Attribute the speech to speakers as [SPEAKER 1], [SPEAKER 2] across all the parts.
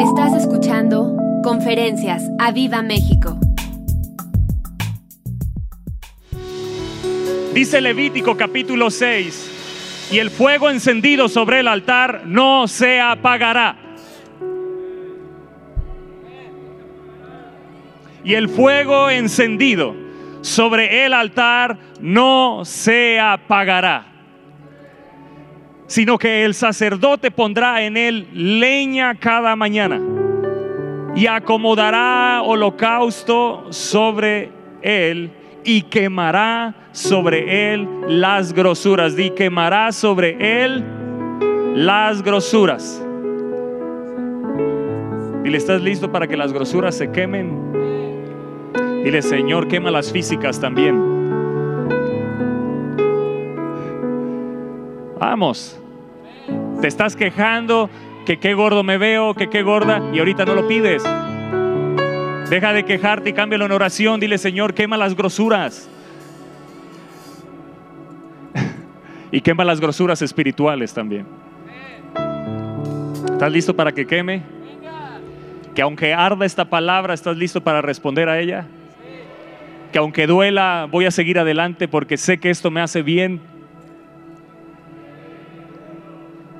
[SPEAKER 1] Estás escuchando Conferencias a Viva México.
[SPEAKER 2] Dice Levítico capítulo 6, y el fuego encendido sobre el altar no se apagará. Y el fuego encendido sobre el altar no se apagará sino que el sacerdote pondrá en él leña cada mañana y acomodará holocausto sobre él y quemará sobre él las grosuras. Y quemará sobre él las grosuras. Dile, ¿estás listo para que las grosuras se quemen? Dile, Señor, quema las físicas también. Vamos. Te estás quejando que qué gordo me veo, que qué gorda, y ahorita no lo pides. Deja de quejarte y cámbialo en oración. Dile, Señor, quema las grosuras. y quema las grosuras espirituales también. ¿Estás listo para que queme? Que aunque arda esta palabra, ¿estás listo para responder a ella? Que aunque duela, voy a seguir adelante porque sé que esto me hace bien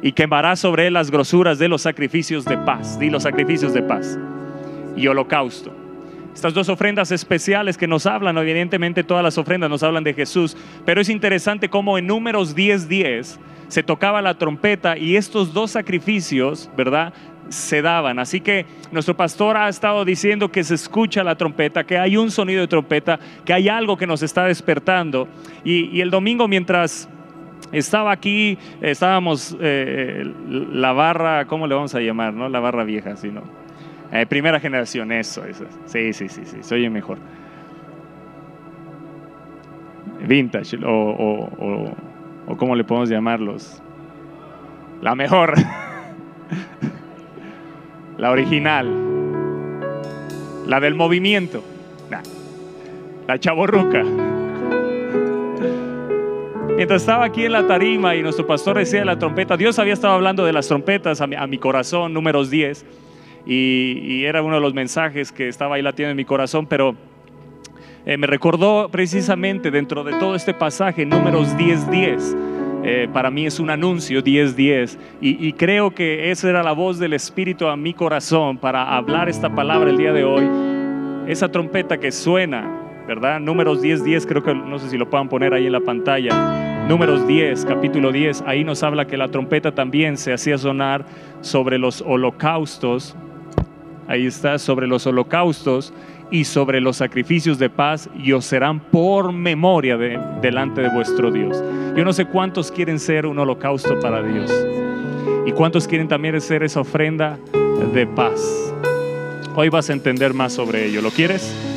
[SPEAKER 2] y quemará sobre él las grosuras de los sacrificios de paz, di los sacrificios de paz y holocausto. Estas dos ofrendas especiales que nos hablan, evidentemente todas las ofrendas nos hablan de Jesús, pero es interesante cómo en números 10:10 10, se tocaba la trompeta y estos dos sacrificios, ¿verdad? se daban. Así que nuestro pastor ha estado diciendo que se escucha la trompeta, que hay un sonido de trompeta, que hay algo que nos está despertando. Y, y el domingo mientras estaba aquí, estábamos eh, la barra, ¿cómo le vamos a llamar? ¿no? La barra vieja, ¿sí, no? Eh, primera generación, eso, eso. Sí, sí, sí, sí, se oye mejor. Vintage, o, o, o, ¿cómo le podemos llamarlos? La mejor. la original. La del movimiento. La chaborruca. Mientras estaba aquí en la tarima y nuestro pastor decía la trompeta, Dios había estado hablando de las trompetas a mi, corazón, números 10, y, era uno de los mensajes que estaba ahí latiendo en mi corazón, pero eh, me recordó precisamente dentro de todo este pasaje, números 10, 10. Eh, para mí es un anuncio 10-10 y, y creo que esa era la voz del Espíritu a mi corazón para hablar esta palabra el día de hoy. Esa trompeta que suena ¿verdad? Números 10, 10, creo que no sé si lo puedan poner ahí en la pantalla. Números 10, capítulo 10, ahí nos habla que la trompeta también se hacía sonar sobre los holocaustos. Ahí está, sobre los holocaustos y sobre los sacrificios de paz y os serán por memoria de, delante de vuestro Dios. Yo no sé cuántos quieren ser un holocausto para Dios y cuántos quieren también ser esa ofrenda de paz. Hoy vas a entender más sobre ello. ¿Lo quieres?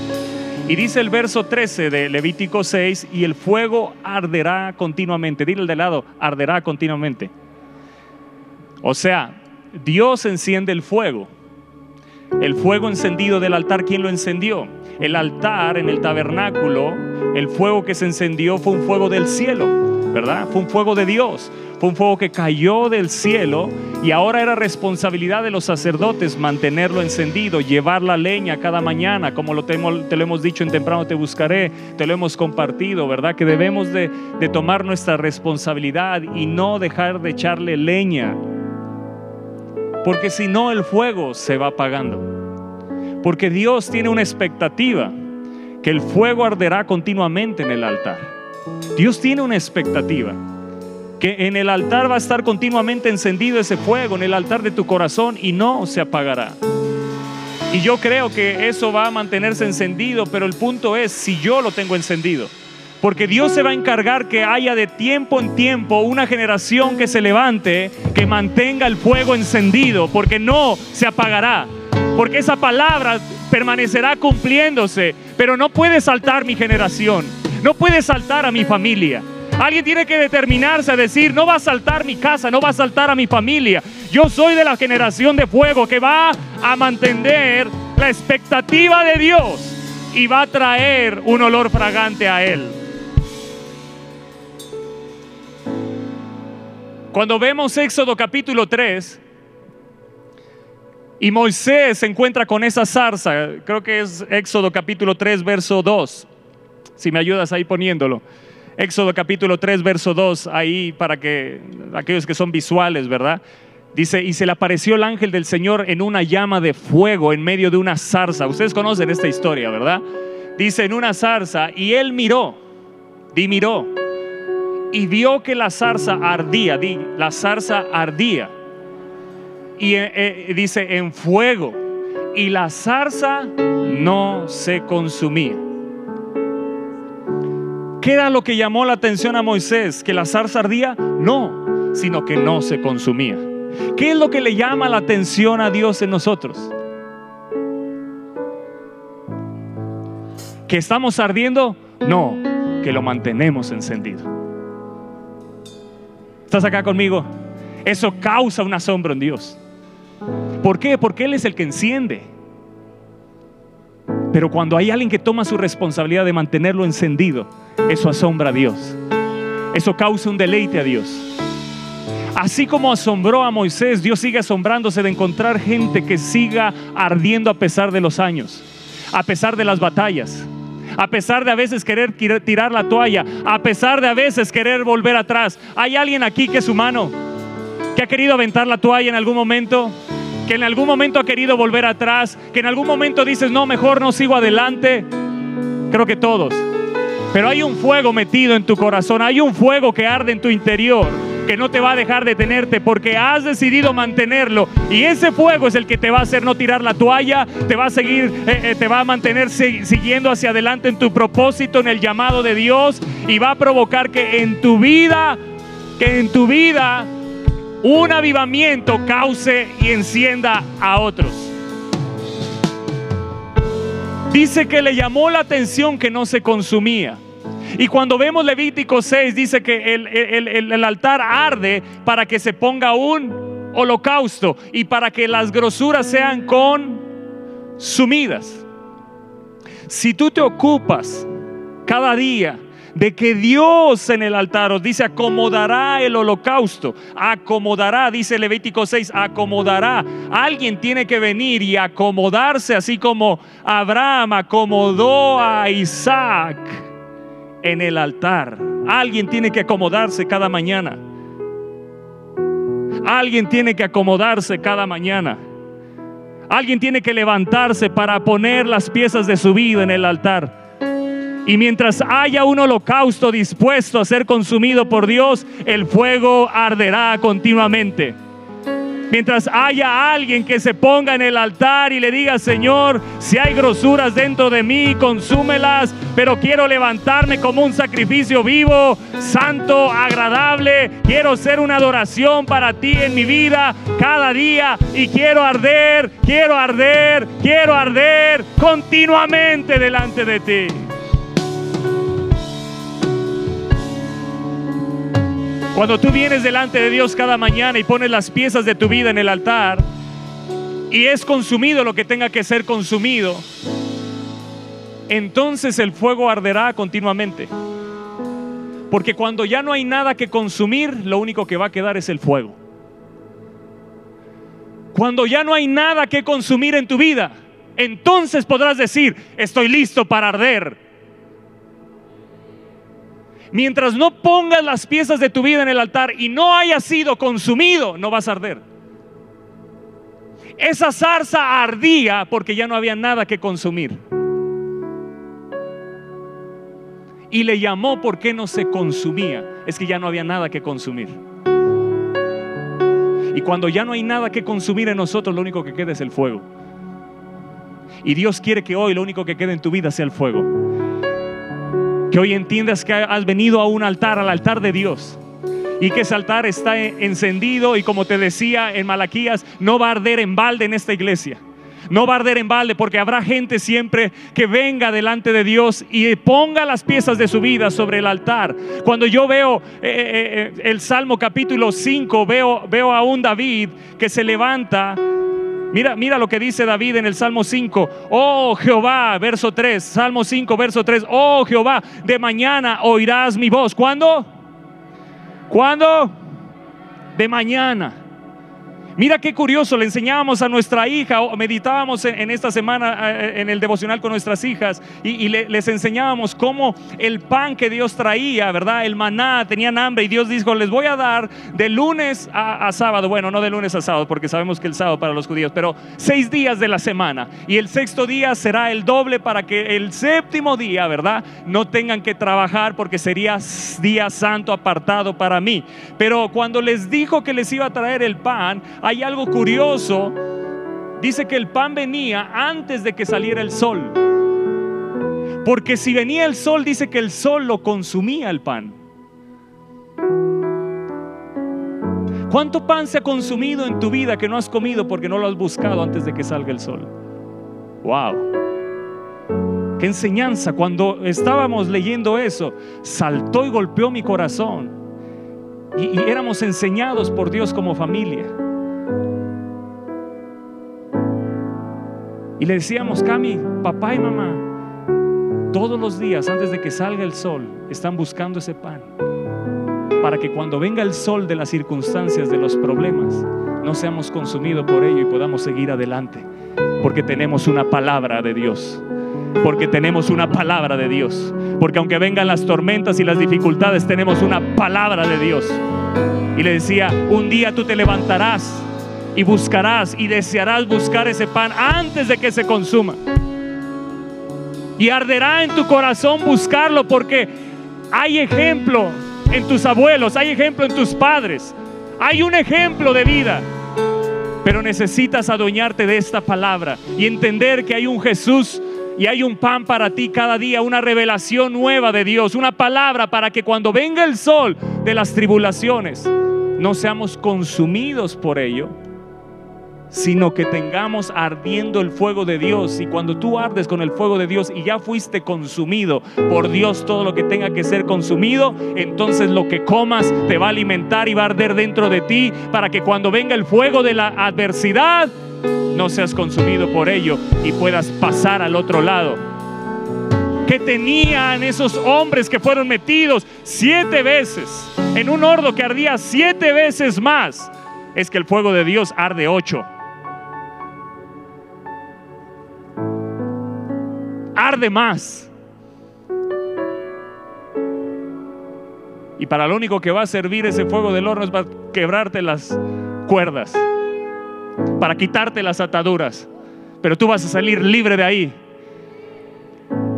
[SPEAKER 2] Y dice el verso 13 de Levítico 6, y el fuego arderá continuamente. Dile el de lado, arderá continuamente. O sea, Dios enciende el fuego. El fuego encendido del altar, ¿quién lo encendió? El altar en el tabernáculo, el fuego que se encendió fue un fuego del cielo, ¿verdad? Fue un fuego de Dios. Fue un fuego que cayó del cielo y ahora era responsabilidad de los sacerdotes mantenerlo encendido, llevar la leña cada mañana, como lo te, lo hemos dicho en temprano te buscaré, te lo hemos compartido, ¿verdad? Que debemos de, tomar nuestra responsabilidad y no dejar de echarle leña, porque si no el fuego se va apagando. Porque Dios tiene una expectativa, que el fuego arderá continuamente en el altar. Dios tiene una expectativa que en el altar va a estar continuamente encendido ese fuego, en el altar de tu corazón y no se apagará. Y yo creo que eso va a mantenerse encendido, pero el punto es si yo lo tengo encendido. Porque Dios se va a encargar que haya de tiempo en tiempo una generación que se levante, que mantenga el fuego encendido, porque no se apagará. Porque esa palabra permanecerá cumpliéndose, pero no puede saltar mi generación, no puede saltar a mi familia. Alguien tiene que determinarse a decir, no va a saltar mi casa, no va a saltar a mi familia. Yo soy de la generación de fuego que va a mantener la expectativa de Dios y va a traer un olor fragante a Él. Cuando vemos Éxodo capítulo 3, Y Moisés se encuentra con esa zarza, creo que es Éxodo capítulo 3, verso 2. Si me ayudas ahí poniéndolo. Éxodo capítulo 3, verso 2, ahí para que aquellos que son visuales, ¿verdad? Dice, y se le apareció el ángel del Señor en una llama de fuego en medio de una zarza. Ustedes conocen esta historia, ¿verdad? Dice, en una zarza, y él miró, di miró, y vio que la zarza ardía, di, la zarza ardía. Y eh, eh, dice, en fuego, y la zarza no se consumía. ¿Qué era lo que llamó la atención a Moisés? ¿Que la zarza ardía? No, sino que no se consumía. ¿Qué es lo que le llama la atención a Dios en nosotros? ¿Que estamos ardiendo? No, que lo mantenemos encendido. ¿Estás acá conmigo? Eso causa un asombro en Dios. ¿Por qué? Porque Él es el que enciende. Pero cuando hay alguien que toma su responsabilidad de mantenerlo encendido, eso asombra a Dios. Eso causa un deleite a Dios. Así como asombró a Moisés, Dios sigue asombrándose de encontrar gente que siga ardiendo a pesar de los años, a pesar de las batallas, a pesar de a veces querer tirar la toalla, a pesar de a veces querer volver atrás. ¿Hay alguien aquí que es humano, que ha querido aventar la toalla en algún momento? que en algún momento ha querido volver atrás, que en algún momento dices, no, mejor no sigo adelante. Creo que todos. Pero hay un fuego metido en tu corazón, hay un fuego que arde en tu interior, que no te va a dejar detenerte porque has decidido mantenerlo. Y ese fuego es el que te va a hacer no tirar la toalla, te va a seguir, eh, eh, te va a mantener siguiendo hacia adelante en tu propósito, en el llamado de Dios, y va a provocar que en tu vida, que en tu vida un avivamiento cause y encienda a otros. Dice que le llamó la atención que no se consumía. Y cuando vemos Levítico 6, dice que el, el, altar arde para que se ponga un holocausto y para que las grosuras sean consumidas. Si tú te ocupas cada día de que Dios en el altar os dice acomodará el holocausto, acomodará, dice Levítico 6, acomodará. Alguien tiene que venir y acomodarse así como Abraham acomodó a Isaac en el altar. Alguien tiene que acomodarse cada mañana. Alguien tiene que acomodarse cada mañana. Alguien tiene que levantarse para poner las piezas de su vida en el altar. Y mientras haya un holocausto dispuesto a ser consumido por Dios, el fuego arderá continuamente. Mientras haya alguien que se ponga en el altar y le diga, Señor, si hay grosuras dentro de mí, consúmelas, pero quiero levantarme como un sacrificio vivo, santo, agradable. Quiero ser una adoración para ti en mi vida cada día y quiero arder, quiero arder, quiero arder continuamente delante de ti. Cuando tú vienes delante de Dios cada mañana y pones las piezas de tu vida en el altar y es consumido lo que tenga que ser consumido, entonces el fuego arderá continuamente. Porque cuando ya no hay nada que consumir, lo único que va a quedar es el fuego. Cuando ya no hay nada que consumir en tu vida, entonces podrás decir, estoy listo para arder Mientras no pongas las piezas de tu vida en el altar y no haya sido consumido, no vas a arder. Esa zarza ardía porque ya no había nada que consumir. Y le llamó porque no se consumía. Es que ya no había nada que consumir. Y cuando ya no hay nada que consumir en nosotros, lo único que queda es el fuego. Y Dios quiere que hoy lo único que quede en tu vida sea el fuego. Que hoy entiendas que has venido a un altar, al altar de Dios. Y que ese altar está encendido y como te decía en Malaquías, no va a arder en balde en esta iglesia. No va a arder en balde porque habrá gente siempre que venga delante de Dios y ponga las piezas de su vida sobre el altar. Cuando yo veo eh, eh, eh, el Salmo capítulo 5, veo, veo a un David que se levanta Mira, mira lo que dice David en el Salmo 5. Oh Jehová, verso 3. Salmo 5, verso 3. Oh Jehová, de mañana oirás mi voz. ¿Cuándo? ¿Cuándo? De mañana. Mira qué curioso, le enseñábamos a nuestra hija, o meditábamos en, esta semana eh, en el devocional con nuestras hijas y, les enseñábamos cómo el pan que Dios traía, ¿verdad? El maná, tenían hambre y Dios dijo, les voy a dar de lunes a, sábado, bueno, no de lunes a sábado, porque sabemos que el sábado para los judíos, pero seis días de la semana. Y el sexto día será el doble para que el séptimo día, ¿verdad? No tengan que trabajar porque sería día santo apartado para mí. Pero cuando les dijo que les iba a traer el pan, hay algo curioso. Dice que el pan venía antes de que saliera el sol. Porque si venía el sol, dice que el sol lo consumía el pan. ¿Cuánto pan se ha consumido en tu vida que no has comido porque no lo has buscado antes de que salga el sol? Wow. Qué enseñanza. Cuando estábamos leyendo eso, saltó y golpeó mi corazón. Y, y éramos enseñados por Dios como familia. Y le decíamos, Cami, papá y mamá, todos los días antes de que salga el sol, están buscando ese pan. Para que cuando venga el sol de las circunstancias, de los problemas, no seamos consumidos por ello y podamos seguir adelante. Porque tenemos una palabra de Dios. Porque tenemos una palabra de Dios. Porque aunque vengan las tormentas y las dificultades, tenemos una palabra de Dios. Y le decía, un día tú te levantarás y buscarás y desearás buscar ese pan antes de que se consuma. Y arderá en tu corazón buscarlo porque hay ejemplo en tus abuelos, hay ejemplo en tus padres, hay un ejemplo de vida. Pero necesitas adueñarte de esta palabra y entender que hay un Jesús y hay un pan para ti cada día, una revelación nueva de Dios, una palabra para que cuando venga el sol de las tribulaciones no seamos consumidos por ello, sino que tengamos ardiendo el fuego de Dios. Y cuando tú ardes con el fuego de Dios y ya fuiste consumido por Dios todo lo que tenga que ser consumido, entonces lo que comas te va a alimentar y va a arder dentro de ti para que cuando venga el fuego de la adversidad, no seas consumido por ello y puedas pasar al otro lado. Que tenían esos hombres que fueron metidos siete veces en un horno que ardía siete veces más? Es que el fuego de Dios arde ocho. Arde más. Y para lo único que va a servir ese fuego del horno es para quebrarte las cuerdas, para quitarte las ataduras. Pero tú vas a salir libre de ahí.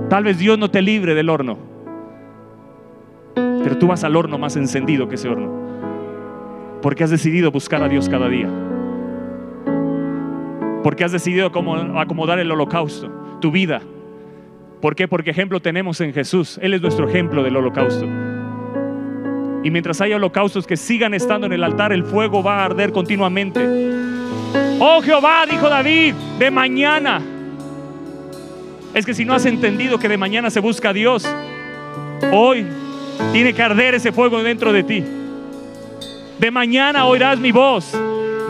[SPEAKER 2] Tal vez Dios no te libre del horno, pero tú vas al horno más encendido que ese horno, porque has decidido buscar a Dios cada día, porque has decidido acomodar el holocausto, tu vida, ¿Por qué? Porque ejemplo tenemos en Jesús. Él es nuestro ejemplo del holocausto. Y mientras haya holocaustos que sigan estando en el altar, el fuego va a arder continuamente. Oh Jehová, dijo David, de mañana. Es que si no has entendido que de mañana se busca a Dios, hoy tiene que arder ese fuego dentro de ti. De mañana oirás mi voz.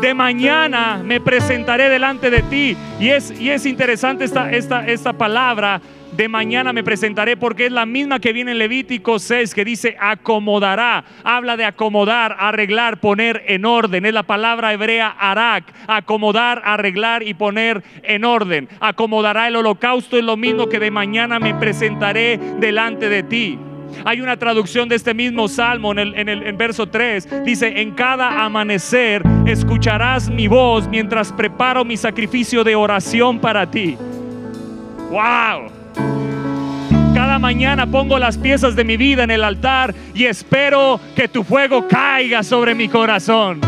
[SPEAKER 2] De mañana me presentaré delante de ti. Y es, y es interesante esta, esta, esta palabra de mañana me presentaré porque es la misma que viene en Levítico 6 que dice acomodará. Habla de acomodar, arreglar, poner en orden. Es la palabra hebrea arak. Acomodar, arreglar y poner en orden. Acomodará el holocausto es lo mismo que de mañana me presentaré delante de ti. Hay una traducción de este mismo salmo en el, en el verso 3. Dice, en cada amanecer escucharás mi voz mientras preparo mi sacrificio de oración para ti. ¡Wow! Cada mañana pongo las piezas de mi vida en el altar y espero que tu fuego caiga sobre mi corazón.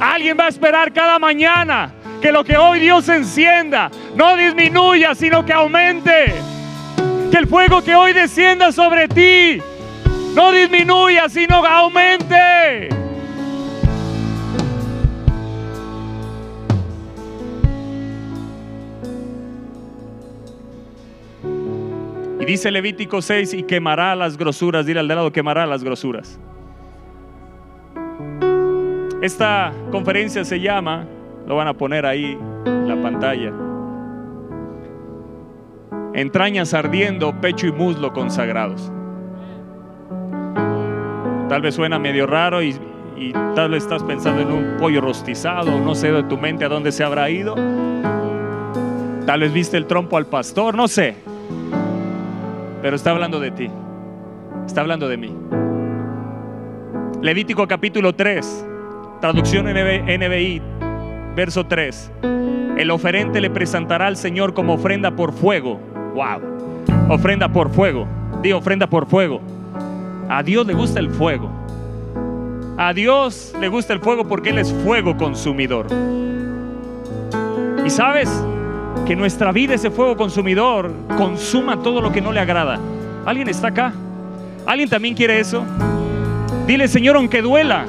[SPEAKER 2] Alguien va a esperar cada mañana que lo que hoy Dios encienda no disminuya, sino que aumente. Que el fuego que hoy descienda sobre ti no disminuya, sino aumente. Y dice Levítico 6, y quemará las grosuras, dile al de lado, quemará las grosuras. Esta conferencia se llama, lo van a poner ahí en la pantalla, Entrañas ardiendo, pecho y muslo consagrados. Tal vez suena medio raro y, tal vez estás pensando en un pollo rostizado, no sé de tu mente a dónde se habrá ido. Tal vez viste el trompo al pastor, no sé. Pero está hablando de ti. Está hablando de mí. Levítico capítulo 3, traducción NBI, verso 3. El oferente le presentará al Señor como ofrenda por fuego. Wow. Ofrenda por fuego. Di ofrenda por fuego. A Dios le gusta el fuego. A Dios le gusta el fuego porque Él es fuego consumidor. Y sabes que nuestra vida, ese fuego consumidor, consuma todo lo que no le agrada. ¿Alguien está acá? ¿Alguien también quiere eso? Dile, Señor, aunque duela,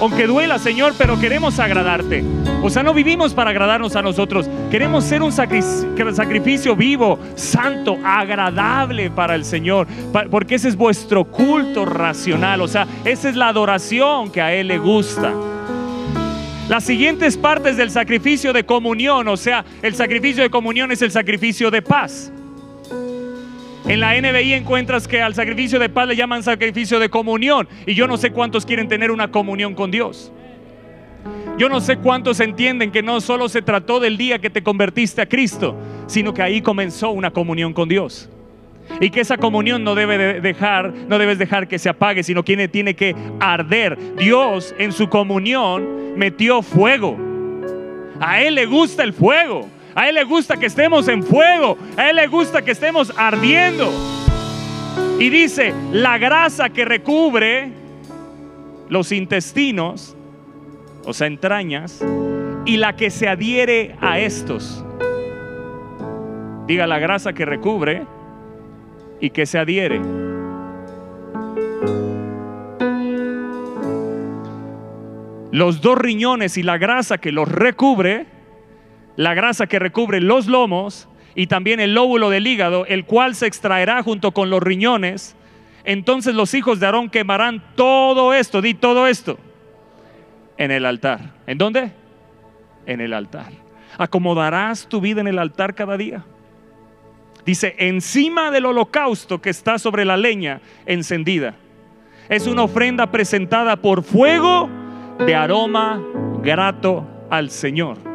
[SPEAKER 2] aunque duela, Señor, pero queremos agradarte. O sea, no vivimos para agradarnos a nosotros. Queremos ser un sacrificio vivo, santo, agradable para el Señor. Porque ese es vuestro culto racional. O sea, esa es la adoración que a Él le gusta. Las siguientes partes del sacrificio de comunión, o sea, el sacrificio de comunión es el sacrificio de paz. En la NBI encuentras que al sacrificio de paz le llaman sacrificio de comunión. Y yo no sé cuántos quieren tener una comunión con Dios. Yo no sé cuántos entienden que no solo se trató del día que te convertiste a Cristo, sino que ahí comenzó una comunión con Dios. Y que esa comunión no debe dejar, no debes dejar que se apague, sino que tiene que arder. Dios en su comunión metió fuego. A él le gusta el fuego. A Él le gusta que estemos en fuego. A Él le gusta que estemos ardiendo. Y dice, la grasa que recubre los intestinos, o sea, entrañas, y la que se adhiere a estos. Diga la grasa que recubre y que se adhiere. Los dos riñones y la grasa que los recubre la grasa que recubre los lomos y también el lóbulo del hígado, el cual se extraerá junto con los riñones. Entonces los hijos de Aarón quemarán todo esto, di todo esto, en el altar. ¿En dónde? En el altar. Acomodarás tu vida en el altar cada día. Dice, encima del holocausto que está sobre la leña encendida. Es una ofrenda presentada por fuego de aroma grato al Señor.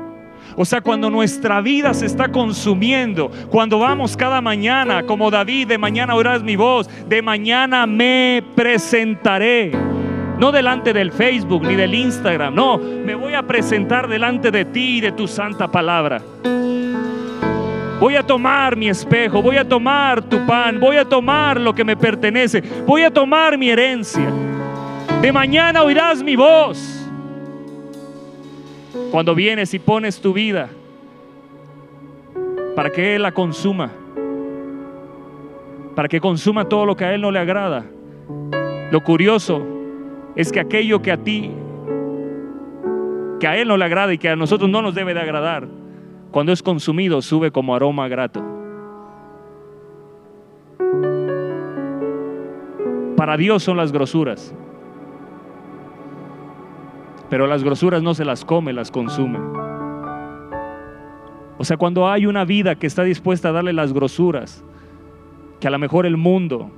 [SPEAKER 2] O sea, cuando nuestra vida se está consumiendo, cuando vamos cada mañana, como David, de mañana oirás mi voz, de mañana me presentaré. No delante del Facebook ni del Instagram, no, me voy a presentar delante de ti y de tu santa palabra. Voy a tomar mi espejo, voy a tomar tu pan, voy a tomar lo que me pertenece, voy a tomar mi herencia. De mañana oirás mi voz. Cuando vienes y pones tu vida para que Él la consuma, para que consuma todo lo que a Él no le agrada. Lo curioso es que aquello que a ti, que a Él no le agrada y que a nosotros no nos debe de agradar, cuando es consumido sube como aroma grato. Para Dios son las grosuras. Pero las grosuras no se las come, las consume. O sea, cuando hay una vida que está dispuesta a darle las grosuras, que a lo mejor el mundo,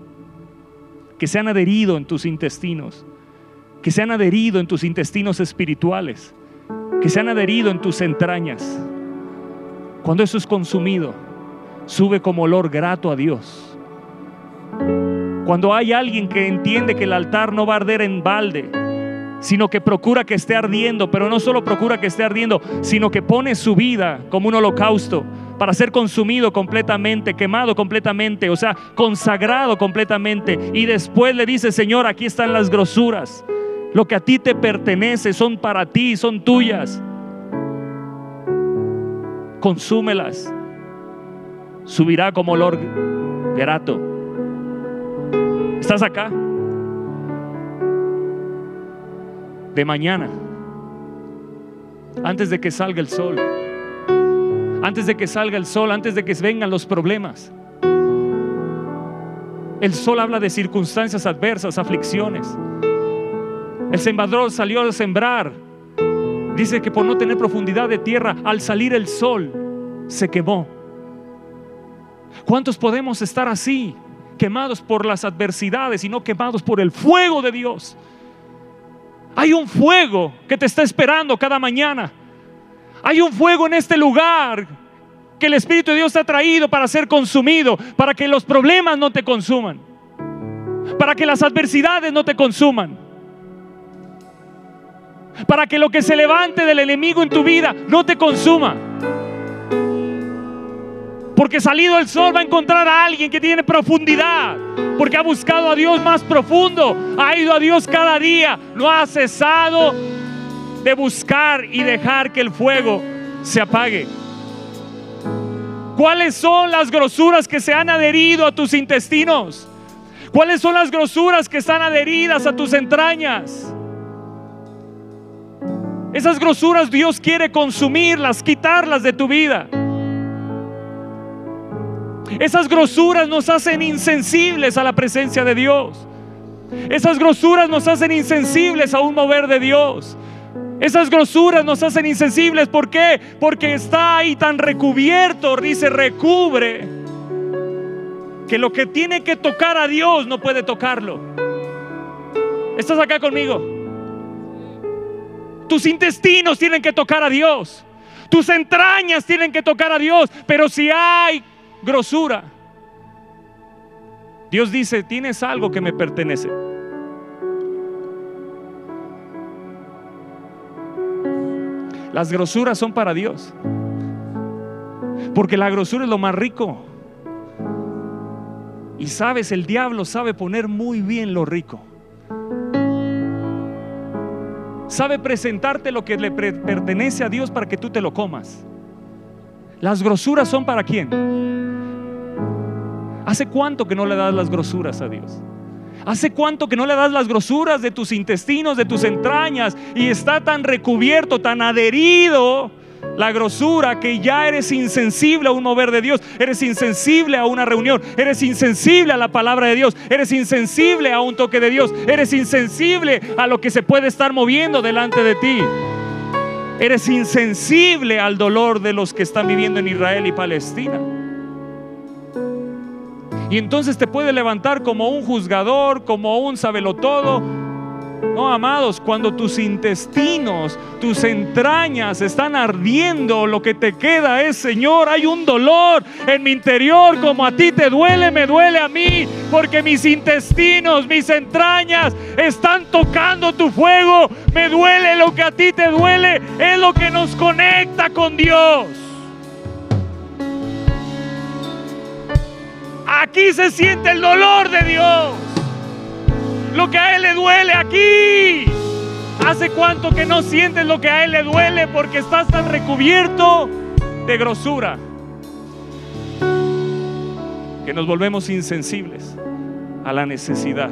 [SPEAKER 2] que se han adherido en tus intestinos, que se han adherido en tus intestinos espirituales, que se han adherido en tus entrañas, cuando eso es consumido, sube como olor grato a Dios. Cuando hay alguien que entiende que el altar no va a arder en balde, sino que procura que esté ardiendo, pero no solo procura que esté ardiendo, sino que pone su vida como un holocausto para ser consumido completamente, quemado completamente, o sea, consagrado completamente. Y después le dice, Señor, aquí están las grosuras. Lo que a ti te pertenece son para ti, son tuyas. Consúmelas. Subirá como olor grato. ¿Estás acá? De mañana, antes de que salga el sol, antes de que salga el sol, antes de que vengan los problemas. El sol habla de circunstancias adversas, aflicciones. El sembrador salió a sembrar. Dice que por no tener profundidad de tierra, al salir el sol, se quemó. ¿Cuántos podemos estar así, quemados por las adversidades y no quemados por el fuego de Dios? Hay un fuego que te está esperando cada mañana. Hay un fuego en este lugar que el Espíritu de Dios te ha traído para ser consumido, para que los problemas no te consuman, para que las adversidades no te consuman, para que lo que se levante del enemigo en tu vida no te consuma. Porque salido el sol va a encontrar a alguien que tiene profundidad. Porque ha buscado a Dios más profundo. Ha ido a Dios cada día. No ha cesado de buscar y dejar que el fuego se apague. ¿Cuáles son las grosuras que se han adherido a tus intestinos? ¿Cuáles son las grosuras que están adheridas a tus entrañas? Esas grosuras Dios quiere consumirlas, quitarlas de tu vida. Esas grosuras nos hacen insensibles a la presencia de Dios. Esas grosuras nos hacen insensibles a un mover de Dios. Esas grosuras nos hacen insensibles. ¿Por qué? Porque está ahí tan recubierto, dice, recubre, que lo que tiene que tocar a Dios no puede tocarlo. ¿Estás acá conmigo? Tus intestinos tienen que tocar a Dios. Tus entrañas tienen que tocar a Dios. Pero si hay grosura. Dios dice, tienes algo que me pertenece. Las grosuras son para Dios. Porque la grosura es lo más rico. Y sabes, el diablo sabe poner muy bien lo rico. Sabe presentarte lo que le pertenece a Dios para que tú te lo comas. Las grosuras son para quién? ¿Hace cuánto que no le das las grosuras a Dios? ¿Hace cuánto que no le das las grosuras de tus intestinos, de tus entrañas? Y está tan recubierto, tan adherido la grosura que ya eres insensible a un mover de Dios, eres insensible a una reunión, eres insensible a la palabra de Dios, eres insensible a un toque de Dios, eres insensible a lo que se puede estar moviendo delante de ti. Eres insensible al dolor de los que están viviendo en Israel y Palestina. Y entonces te puede levantar como un juzgador, como un sabelotodo. No, amados, cuando tus intestinos, tus entrañas están ardiendo, lo que te queda es, Señor, hay un dolor en mi interior, como a ti te duele, me duele a mí, porque mis intestinos, mis entrañas están tocando tu fuego, me duele lo que a ti te duele, es lo que nos conecta con Dios. Aquí se siente el dolor de Dios. Lo que a Él le duele aquí. ¿Hace cuánto que no sientes lo que a Él le duele porque estás tan recubierto de grosura? Que nos volvemos insensibles a la necesidad.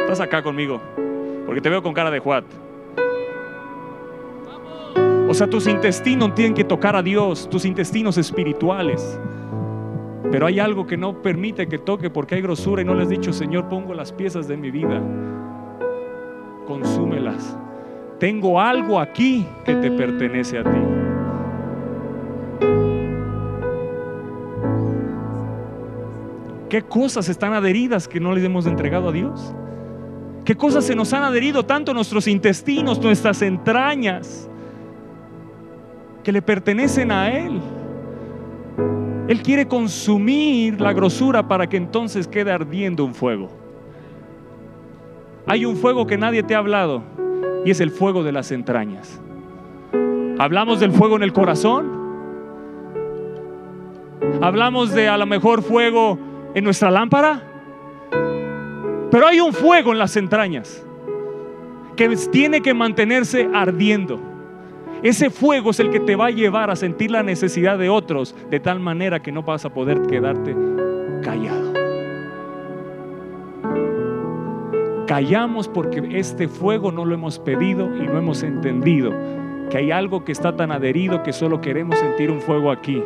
[SPEAKER 2] Estás acá conmigo, porque te veo con cara de Juat. O sea, tus intestinos tienen que tocar a Dios, tus intestinos espirituales. Pero hay algo que no permite que toque porque hay grosura y no le has dicho, Señor, pongo las piezas de mi vida, consúmelas. Tengo algo aquí que te pertenece a ti. ¿Qué cosas están adheridas que no les hemos entregado a Dios? ¿Qué cosas se nos han adherido tanto nuestros intestinos, nuestras entrañas, que le pertenecen a Él? Él quiere consumir la grosura para que entonces quede ardiendo un fuego. Hay un fuego que nadie te ha hablado y es el fuego de las entrañas. Hablamos del fuego en el corazón. Hablamos de a lo mejor fuego en nuestra lámpara. Pero hay un fuego en las entrañas que tiene que mantenerse ardiendo. Ese fuego es el que te va a llevar a sentir la necesidad de otros de tal manera que no vas a poder quedarte callado. Callamos porque este fuego no lo hemos pedido y no hemos entendido que hay algo que está tan adherido que solo queremos sentir un fuego aquí.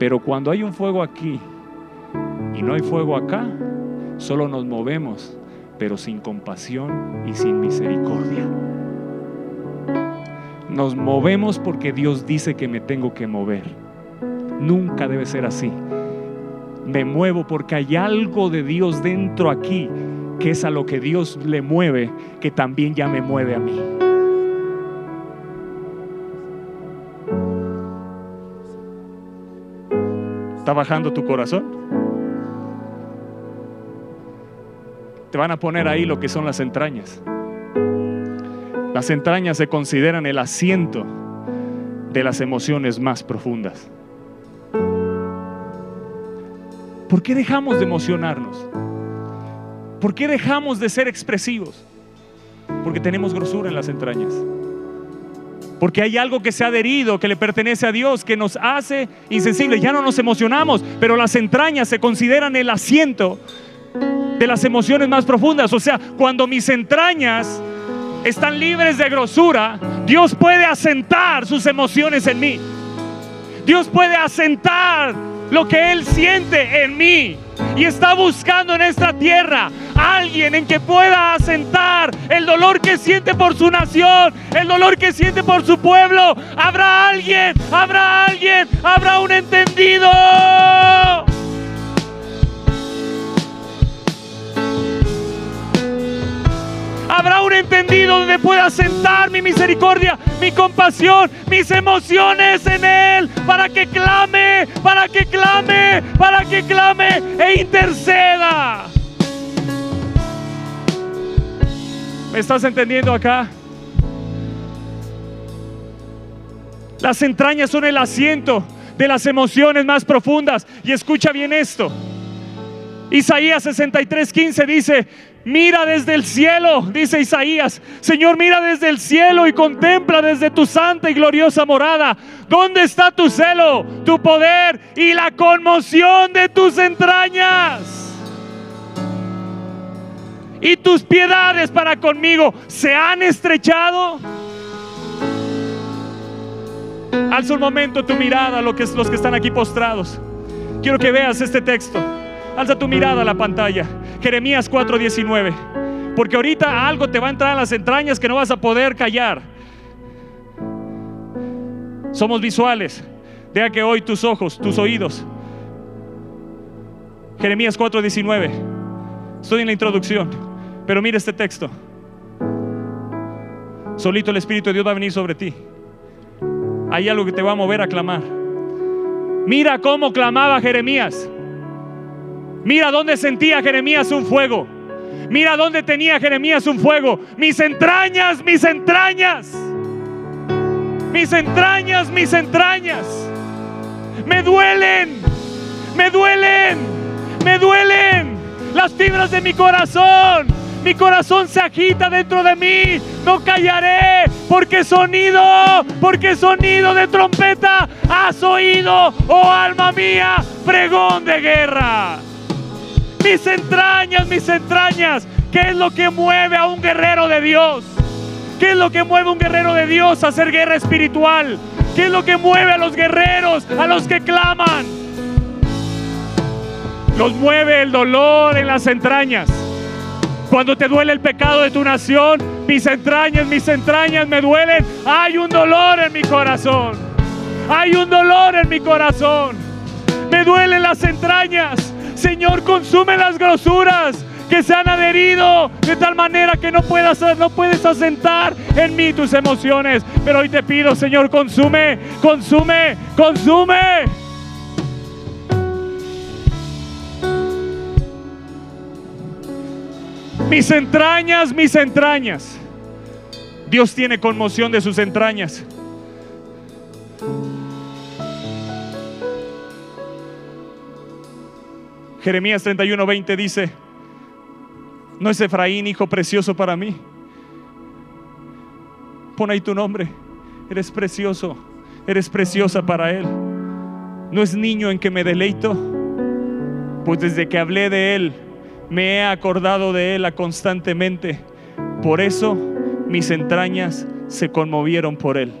[SPEAKER 2] Pero cuando hay un fuego aquí y no hay fuego acá, solo nos movemos, pero sin compasión y sin misericordia. Nos movemos porque Dios dice que me tengo que mover. Nunca debe ser así. Me muevo porque hay algo de Dios dentro aquí que es a lo que Dios le mueve, que también ya me mueve a mí. ¿Está bajando tu corazón? Te van a poner ahí lo que son las entrañas. Las entrañas se consideran el asiento de las emociones más profundas. ¿Por qué dejamos de emocionarnos? ¿Por qué dejamos de ser expresivos? Porque tenemos grosura en las entrañas. Porque hay algo que se ha adherido, que le pertenece a Dios, que nos hace insensibles. Ya no nos emocionamos, pero las entrañas se consideran el asiento de las emociones más profundas. O sea, cuando mis entrañas están libres de grosura, Dios puede asentar sus emociones en mí. Dios puede asentar lo que Él siente en mí y está buscando en esta tierra alguien en que pueda asentar el dolor que siente por su nación, el dolor que siente por su pueblo. Habrá alguien, habrá alguien, habrá un entendido. Habrá un entendido donde pueda sentar mi misericordia, mi compasión, mis emociones en Él, para que clame, para que clame, para que clame e interceda. ¿Me estás entendiendo acá? Las entrañas son el asiento de las emociones más profundas. Y escucha bien esto. Isaías 63:15 dice, Mira desde el cielo, dice Isaías. Señor, mira desde el cielo y contempla desde tu santa y gloriosa morada. ¿Dónde está tu celo, tu poder y la conmoción de tus entrañas? Y tus piedades para conmigo se han estrechado. Alza un momento tu mirada, lo que, los que están aquí postrados. Quiero que veas este texto. Alza tu mirada a la pantalla. Jeremías 4:19. Porque ahorita algo te va a entrar en las entrañas que no vas a poder callar. Somos visuales. Deja que hoy tus ojos, tus oídos. Jeremías 4:19. Estoy en la introducción. Pero mira este texto. Solito el Espíritu de Dios va a venir sobre ti. Hay algo que te va a mover a clamar. Mira cómo clamaba Jeremías. Mira dónde sentía Jeremías un fuego. Mira dónde tenía Jeremías un fuego. Mis entrañas, mis entrañas. Mis entrañas, mis entrañas. Me duelen. Me duelen. Me duelen. Las fibras de mi corazón. Mi corazón se agita dentro de mí. No callaré. Porque sonido, porque sonido de trompeta has oído, oh alma mía, pregón de guerra mis entrañas, mis entrañas. ¿Qué es lo que mueve a un guerrero de Dios? ¿Qué es lo que mueve a un guerrero de Dios a hacer guerra espiritual? ¿Qué es lo que mueve a los guerreros, a los que claman? Los mueve el dolor en las entrañas. Cuando te duele el pecado de tu nación, mis entrañas, mis entrañas me duelen. Hay un dolor en mi corazón. Hay un dolor en mi corazón. Me duelen las entrañas. Señor, consume las grosuras que se han adherido de tal manera que no puedas no puedes asentar en mí tus emociones. Pero hoy te pido, Señor, consume, consume, consume. Mis entrañas, mis entrañas. Dios tiene conmoción de sus entrañas. Jeremías 31, 20 dice, ¿no es Efraín hijo precioso para mí? Pon ahí tu nombre, eres precioso, eres preciosa para Él. ¿No es niño en que me deleito? Pues desde que hablé de Él, me he acordado de Él constantemente. Por eso mis entrañas se conmovieron por Él.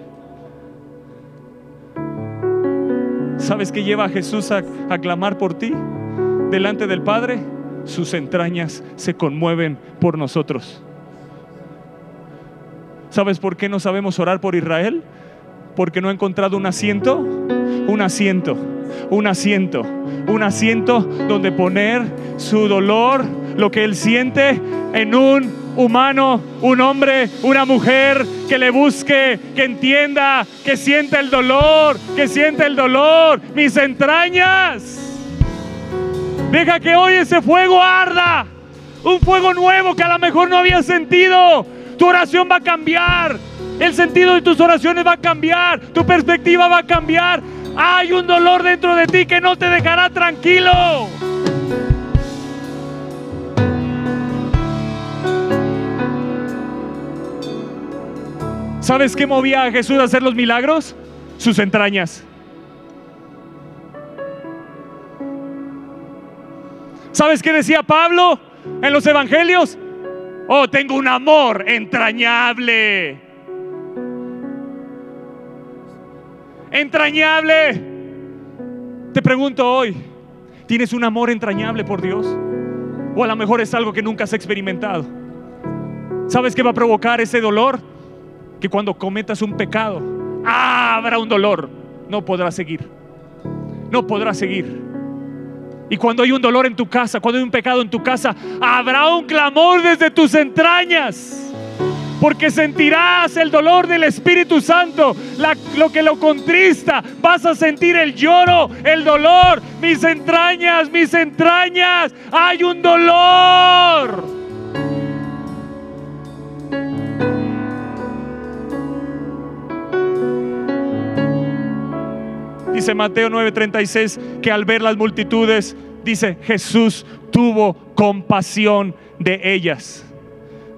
[SPEAKER 2] ¿Sabes qué lleva a Jesús a, a clamar por ti? Delante del Padre, sus entrañas se conmueven por nosotros. ¿Sabes por qué no sabemos orar por Israel? Porque no ha encontrado un asiento, un asiento un asiento, un asiento donde poner su dolor, lo que él siente, en un humano, un hombre, una mujer que le busque, que entienda, que sienta el dolor, que sienta el dolor, mis entrañas. Deja que hoy ese fuego arda, un fuego nuevo que a lo mejor no había sentido. Tu oración va a cambiar, el sentido de tus oraciones va a cambiar, tu perspectiva va a cambiar. Hay un dolor dentro de ti que no te dejará tranquilo. ¿Sabes qué movía a Jesús a hacer los milagros? Sus entrañas. ¿Sabes qué decía Pablo en los evangelios? Oh, tengo un amor entrañable. Entrañable. Te pregunto hoy, ¿tienes un amor entrañable por Dios? O a lo mejor es algo que nunca has experimentado. ¿Sabes qué va a provocar ese dolor? que cuando cometas un pecado, habrá un dolor, no podrás seguir. No podrás seguir. Y cuando hay un dolor en tu casa, cuando hay un pecado en tu casa, habrá un clamor desde tus entrañas. Porque sentirás el dolor del Espíritu Santo, lo que lo contrista. Vas a sentir el lloro, el dolor. Mis entrañas, mis entrañas. Hay un dolor. Dice Mateo 9:36 que al ver las multitudes, dice, Jesús tuvo compasión de ellas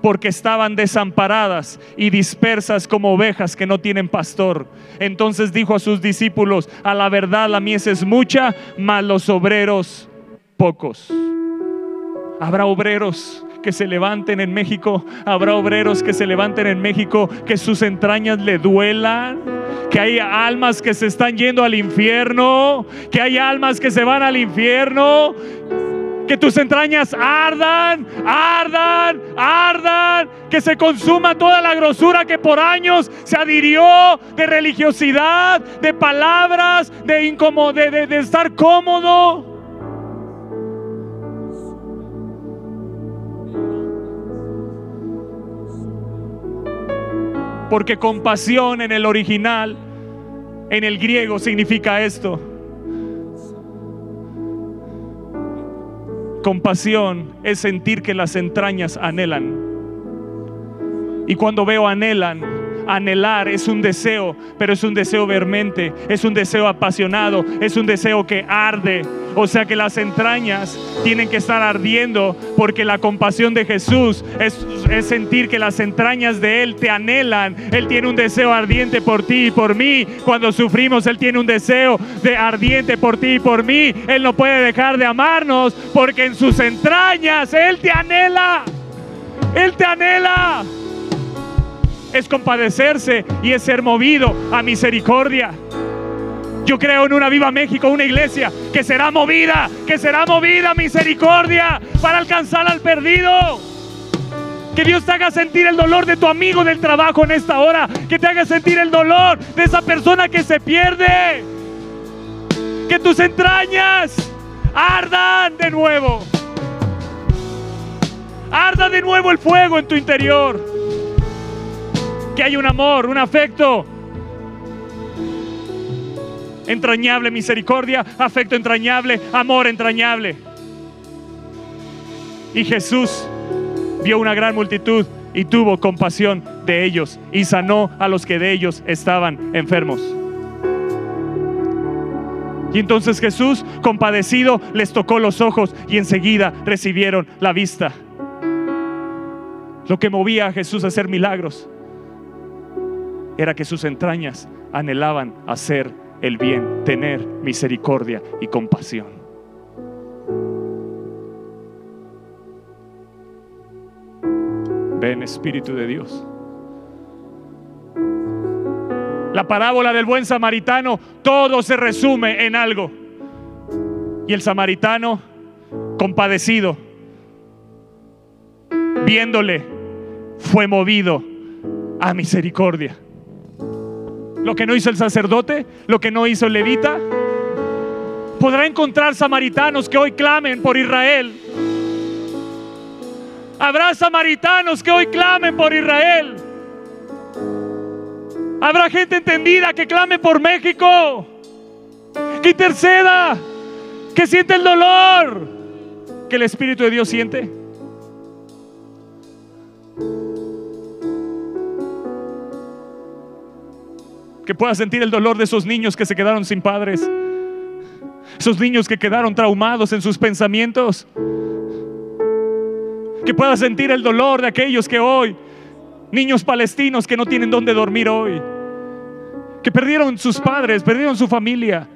[SPEAKER 2] porque estaban desamparadas y dispersas como ovejas que no tienen pastor. Entonces dijo a sus discípulos, a la verdad la mies es mucha, mas los obreros pocos. Habrá obreros que se levanten en México, habrá obreros que se levanten en México, que sus entrañas le duelan, que hay almas que se están yendo al infierno, que hay almas que se van al infierno, que tus entrañas ardan, ardan, ardan, que se consuma toda la grosura que por años se adhirió de religiosidad, de palabras, de, de, de estar cómodo. Porque compasión en el original, en el griego, significa esto. Compasión es sentir que las entrañas anhelan. Y cuando veo anhelan, anhelar es un deseo, pero es un deseo vermente, es un deseo apasionado, es un deseo que arde. O sea que las entrañas tienen que estar ardiendo porque la compasión de Jesús es, sentir que las entrañas de Él te anhelan. Él tiene un deseo ardiente por ti y por mí. Cuando sufrimos, Él tiene un deseo de ardiente por ti y por mí. Él no puede dejar de amarnos porque en sus entrañas Él te anhela. Él te anhela es compadecerse y es ser movido a misericordia. Yo creo en una viva México, una iglesia que será movida, que será movida a misericordia para alcanzar al perdido. Que Dios te haga sentir el dolor de tu amigo del trabajo en esta hora. Que te haga sentir el dolor de esa persona que se pierde. Que tus entrañas ardan de nuevo. Arda de nuevo el fuego en tu interior que hay un amor, un afecto entrañable, misericordia, afecto entrañable, amor entrañable. Y Jesús vio una gran multitud y tuvo compasión de ellos y sanó a los que de ellos estaban enfermos. Y entonces Jesús, compadecido, les tocó los ojos y enseguida recibieron la vista. Lo que movía a Jesús a hacer milagros era que sus entrañas anhelaban hacer el bien, tener misericordia y compasión. Ven Espíritu de Dios. La parábola del buen samaritano, todo se resume en algo. Y el samaritano, compadecido, viéndole, fue movido a misericordia lo que no hizo el sacerdote, lo que no hizo el levita. Podrá encontrar samaritanos que hoy clamen por Israel. Habrá samaritanos que hoy clamen por Israel. Habrá gente entendida que clame por México. Que interceda. Que siente el dolor que el Espíritu de Dios siente. Que pueda sentir el dolor de esos niños que se quedaron sin padres. Esos niños que quedaron traumados en sus pensamientos. Que pueda sentir el dolor de aquellos que hoy, niños palestinos que no tienen dónde dormir hoy. Que perdieron sus padres, perdieron su familia.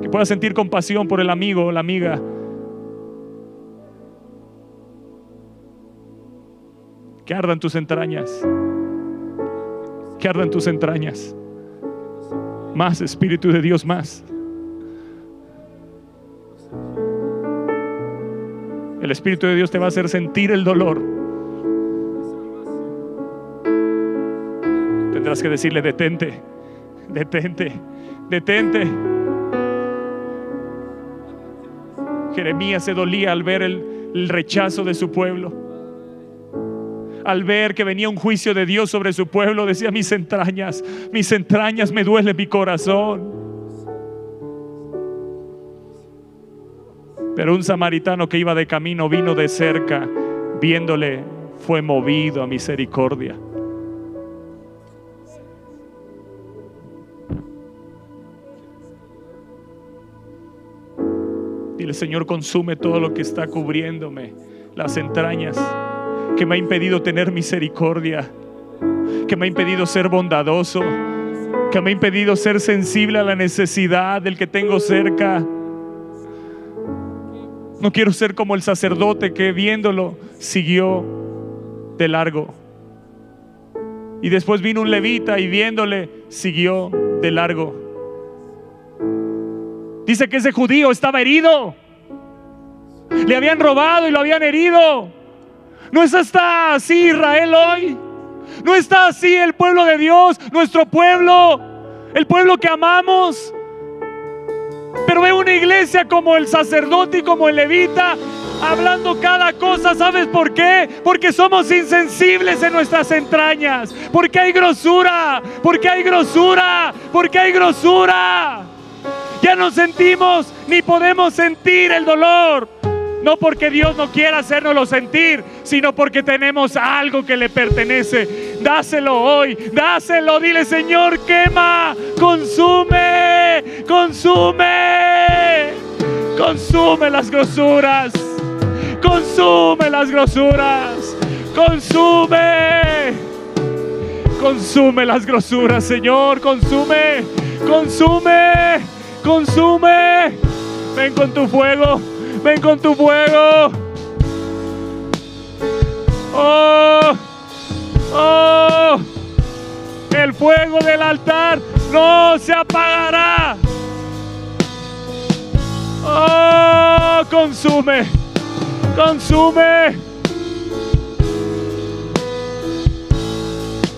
[SPEAKER 2] Que pueda sentir compasión por el amigo o la amiga. Que ardan tus entrañas que ardan tus entrañas. Más Espíritu de Dios, más. El Espíritu de Dios te va a hacer sentir el dolor. Tendrás que decirle, detente, detente, detente. Jeremías se dolía al ver el rechazo de su pueblo al ver que venía un juicio de Dios sobre su pueblo, decía, mis entrañas, mis entrañas, me duele mi corazón. Pero un samaritano que iba de camino vino de cerca, viéndole, fue movido a misericordia. Dile, Señor, consume todo lo que está cubriéndome, las entrañas que me ha impedido tener misericordia, que me ha impedido ser bondadoso, que me ha impedido ser sensible a la necesidad del que tengo cerca. No quiero ser como el sacerdote que viéndolo siguió de largo. Y después vino un levita y viéndole siguió de largo. Dice que ese judío estaba herido. Le habían robado y lo habían herido. ¿No está así Israel hoy? ¿No está así el pueblo de Dios, nuestro pueblo, el pueblo que amamos? Pero ve una iglesia como el sacerdote y como el levita hablando cada cosa. ¿Sabes por qué? Porque somos insensibles en nuestras entrañas. Porque hay grosura. Porque hay grosura. Porque hay grosura. Ya no sentimos ni podemos sentir el dolor. No porque Dios no quiera hacernoslo sentir, sino porque tenemos algo que le pertenece. Dáselo hoy, dáselo. Dile, Señor, quema, consume, consume, consume las grosuras, consume las grosuras, consume, consume las grosuras, Señor, consume, consume, consume. Ven con tu fuego. Ven con tu fuego. Oh, oh, el fuego del altar no se apagará. Oh, consume, consume.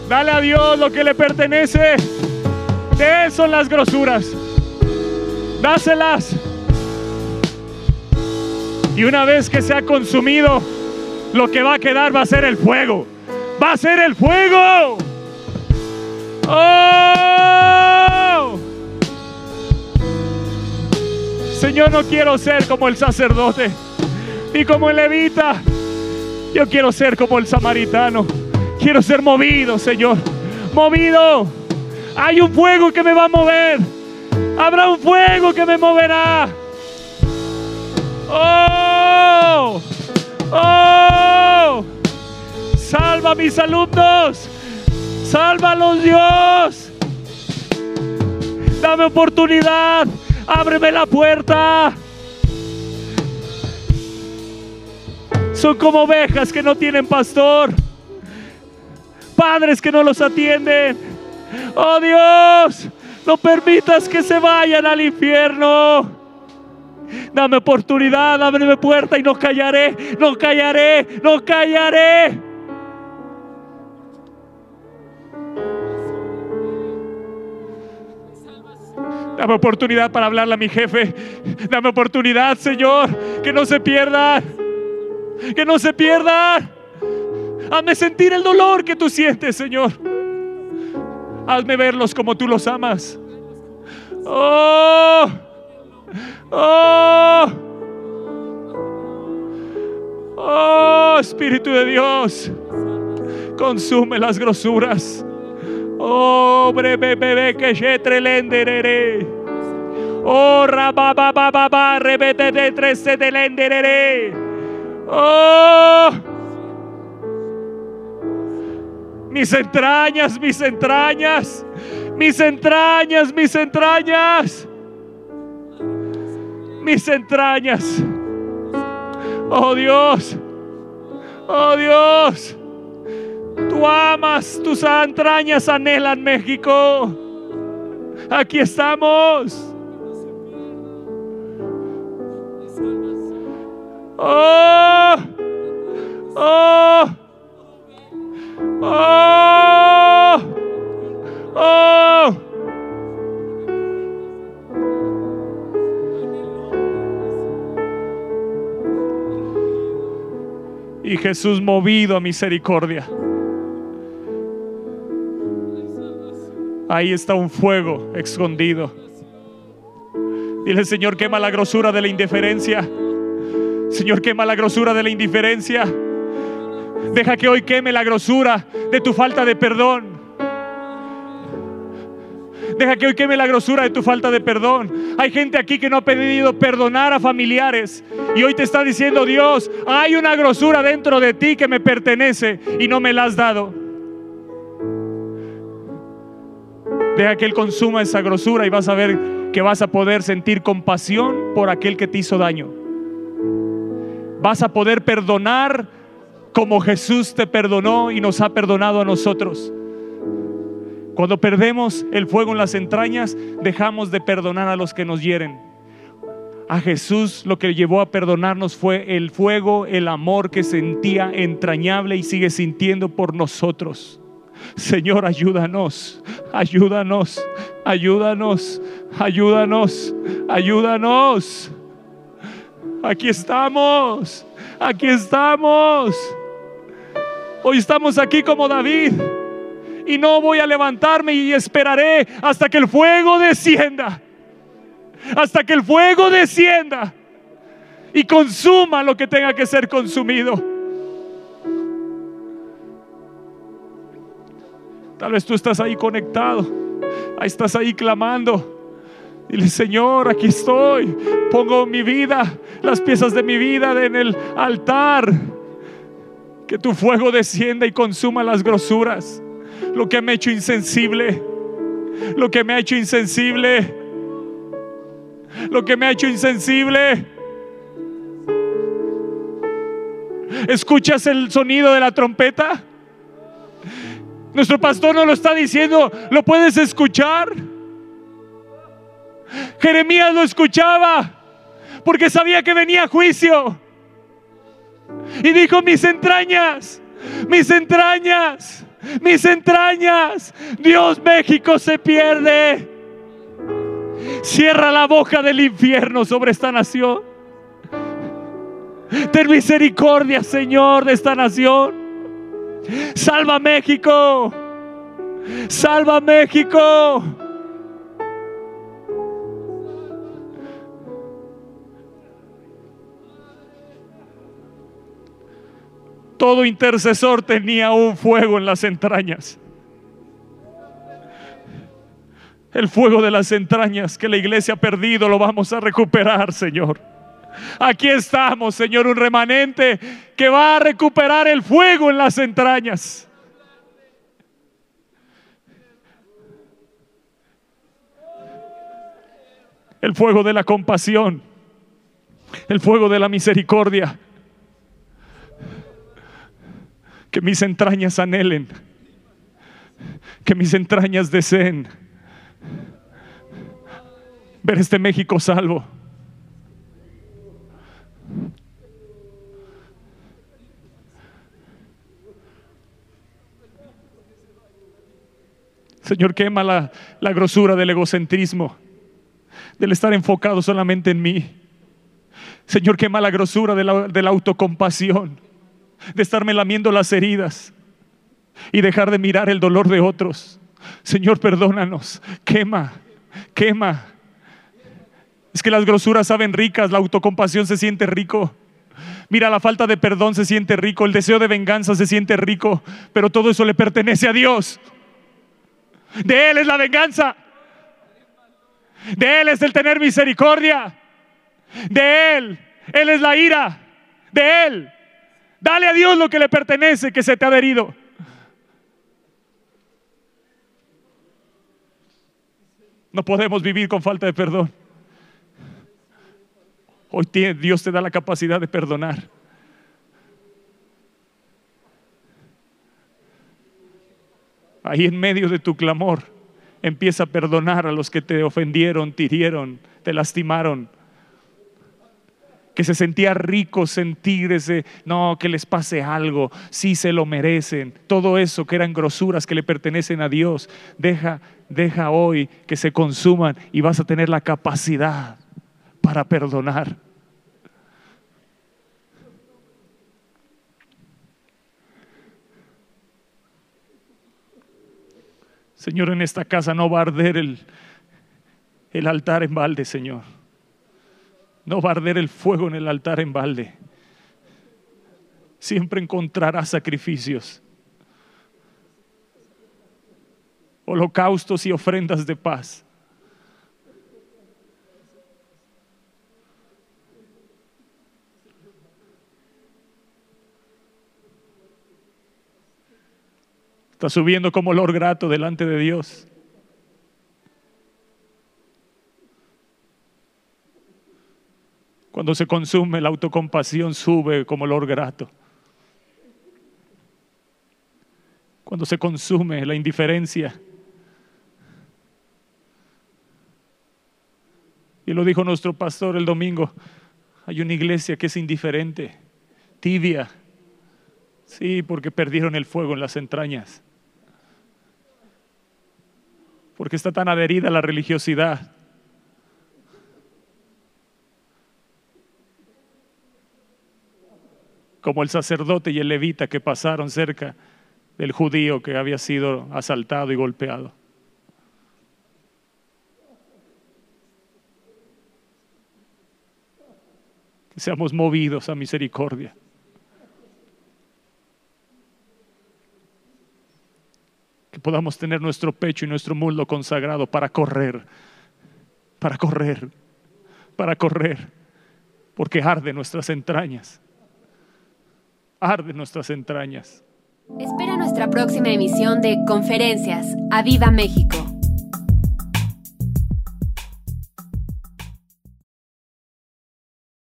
[SPEAKER 2] Dale a Dios lo que le pertenece. De eso son las grosuras. Dáselas. Y una vez que se ha consumido, lo que va a quedar va a ser el fuego. Va a ser el fuego. Oh. Señor, no quiero ser como el sacerdote ni como el levita. Yo quiero ser como el samaritano. Quiero ser movido, Señor. Movido. Hay un fuego que me va a mover. Habrá un fuego que me moverá. A mis alumnos. Sálvalos, Dios. Dame oportunidad. Ábreme la puerta. Son como ovejas que no tienen pastor. Padres que no los atienden. Oh Dios, no permitas que se vayan al infierno. Dame oportunidad, ábreme puerta y no callaré, no callaré, no callaré. Dame oportunidad para hablarle a mi jefe. Dame oportunidad, Señor, que no se pierdan. Que no se pierdan. Hazme sentir el dolor que tú sientes, Señor. Hazme verlos como tú los amas. Oh, oh, oh, Espíritu de Dios, consume las grosuras. Oh, breve, bebé, que yetre lenderere. Oh, rababababa, rebete de tres de lenderere. Oh, mis entrañas, mis entrañas, mis entrañas, mis entrañas, mis entrañas. Oh Dios, oh Dios, tú amas, tus entrañas anhelan México. Aquí estamos. Oh, oh. Oh, oh. Y Jesús movido a misericordia. Ahí está un fuego escondido. Dile, Señor, quema la grosura de la indiferencia. Señor, quema la grosura de la indiferencia. Deja que hoy queme la grosura de tu falta de perdón. Deja que hoy queme la grosura de tu falta de perdón. Hay gente aquí que no ha pedido perdonar a familiares y hoy te está diciendo Dios, hay una grosura dentro de ti que me pertenece y no me la has dado. Deja que Él consuma esa grosura y vas a ver que vas a poder sentir compasión por aquel que te hizo daño. Vas a poder perdonar como Jesús te perdonó y nos ha perdonado a nosotros. Cuando perdemos el fuego en las entrañas, dejamos de perdonar a los que nos hieren. A Jesús lo que llevó a perdonarnos fue el fuego, el amor que sentía entrañable y sigue sintiendo por nosotros. Señor, ayúdanos, ayúdanos, ayúdanos, ayúdanos, ayúdanos. Aquí estamos, aquí estamos. Hoy estamos aquí como David. Y no voy a levantarme y esperaré hasta que el fuego descienda. Hasta que el fuego descienda y consuma lo que tenga que ser consumido. Tal vez tú estás ahí conectado. Ahí estás ahí clamando. Dile, Señor, aquí estoy. Pongo mi vida, las piezas de mi vida en el altar. Que tu fuego descienda y consuma las grosuras. Lo que me ha hecho insensible. Lo que me ha hecho insensible. Lo que me ha hecho insensible. ¿Escuchas el sonido de la trompeta? Nuestro pastor nos lo está diciendo. ¿Lo puedes escuchar? Jeremías lo escuchaba porque sabía que venía juicio. Y dijo, mis entrañas, mis entrañas, mis entrañas, Dios México se pierde. Cierra la boca del infierno sobre esta nación. Ten misericordia, Señor, de esta nación. Salva México. Salva México. Todo intercesor tenía un fuego en las entrañas. El fuego de las entrañas que la iglesia ha perdido lo vamos a recuperar, Señor. Aquí estamos, Señor, un remanente que va a recuperar el fuego en las entrañas. El fuego de la compasión, el fuego de la misericordia que mis entrañas anhelen, que mis entrañas deseen ver este México salvo. Señor, quema la, la grosura del egocentrismo. del estar enfocado solamente en mí. Señor, quema la grosura de la, de la autocompasión, de estarme lamiendo las heridas y dejar de mirar el dolor de otros. Señor, perdónanos, quema, quema. Es que las grosuras saben ricas, la autocompasión se siente rico. Mira, la falta de perdón se siente rico, el deseo de venganza se siente rico, pero todo eso le pertenece a Dios. De Él es la venganza. De Él es el tener misericordia. De Él. Él es la ira. De Él. Dale a Dios lo que le pertenece, que se te ha adherido. No podemos vivir con falta de perdón. Hoy Dios te da la capacidad de perdonar. Ahí en medio de tu clamor, empieza a perdonar a los que te ofendieron, te hirieron, te lastimaron. Que se sentía rico sentir ese, no, que les pase algo, sí se lo merecen. Todo eso que eran grosuras que le pertenecen a Dios, deja, deja hoy que se consuman y vas a tener la capacidad para perdonar. Señor, en esta casa no va a arder el, el altar en balde, Señor. No va a arder el fuego en el altar en balde. Siempre encontrará sacrificios, holocaustos y ofrendas de paz. Está subiendo como olor grato delante de Dios. Cuando se consume la autocompasión sube como olor grato. Cuando se consume la indiferencia. Y lo dijo nuestro pastor el domingo, hay una iglesia que es indiferente, tibia. Sí, porque perdieron el fuego en las entrañas porque está tan adherida a la religiosidad. Como el sacerdote y el levita que pasaron cerca del judío que había sido asaltado y golpeado. Que seamos movidos a misericordia. Podamos tener nuestro pecho y nuestro muslo consagrado para correr, para correr, para correr, porque arde nuestras entrañas, arde nuestras entrañas.
[SPEAKER 1] Espera nuestra próxima emisión de Conferencias. ¡A Viva México!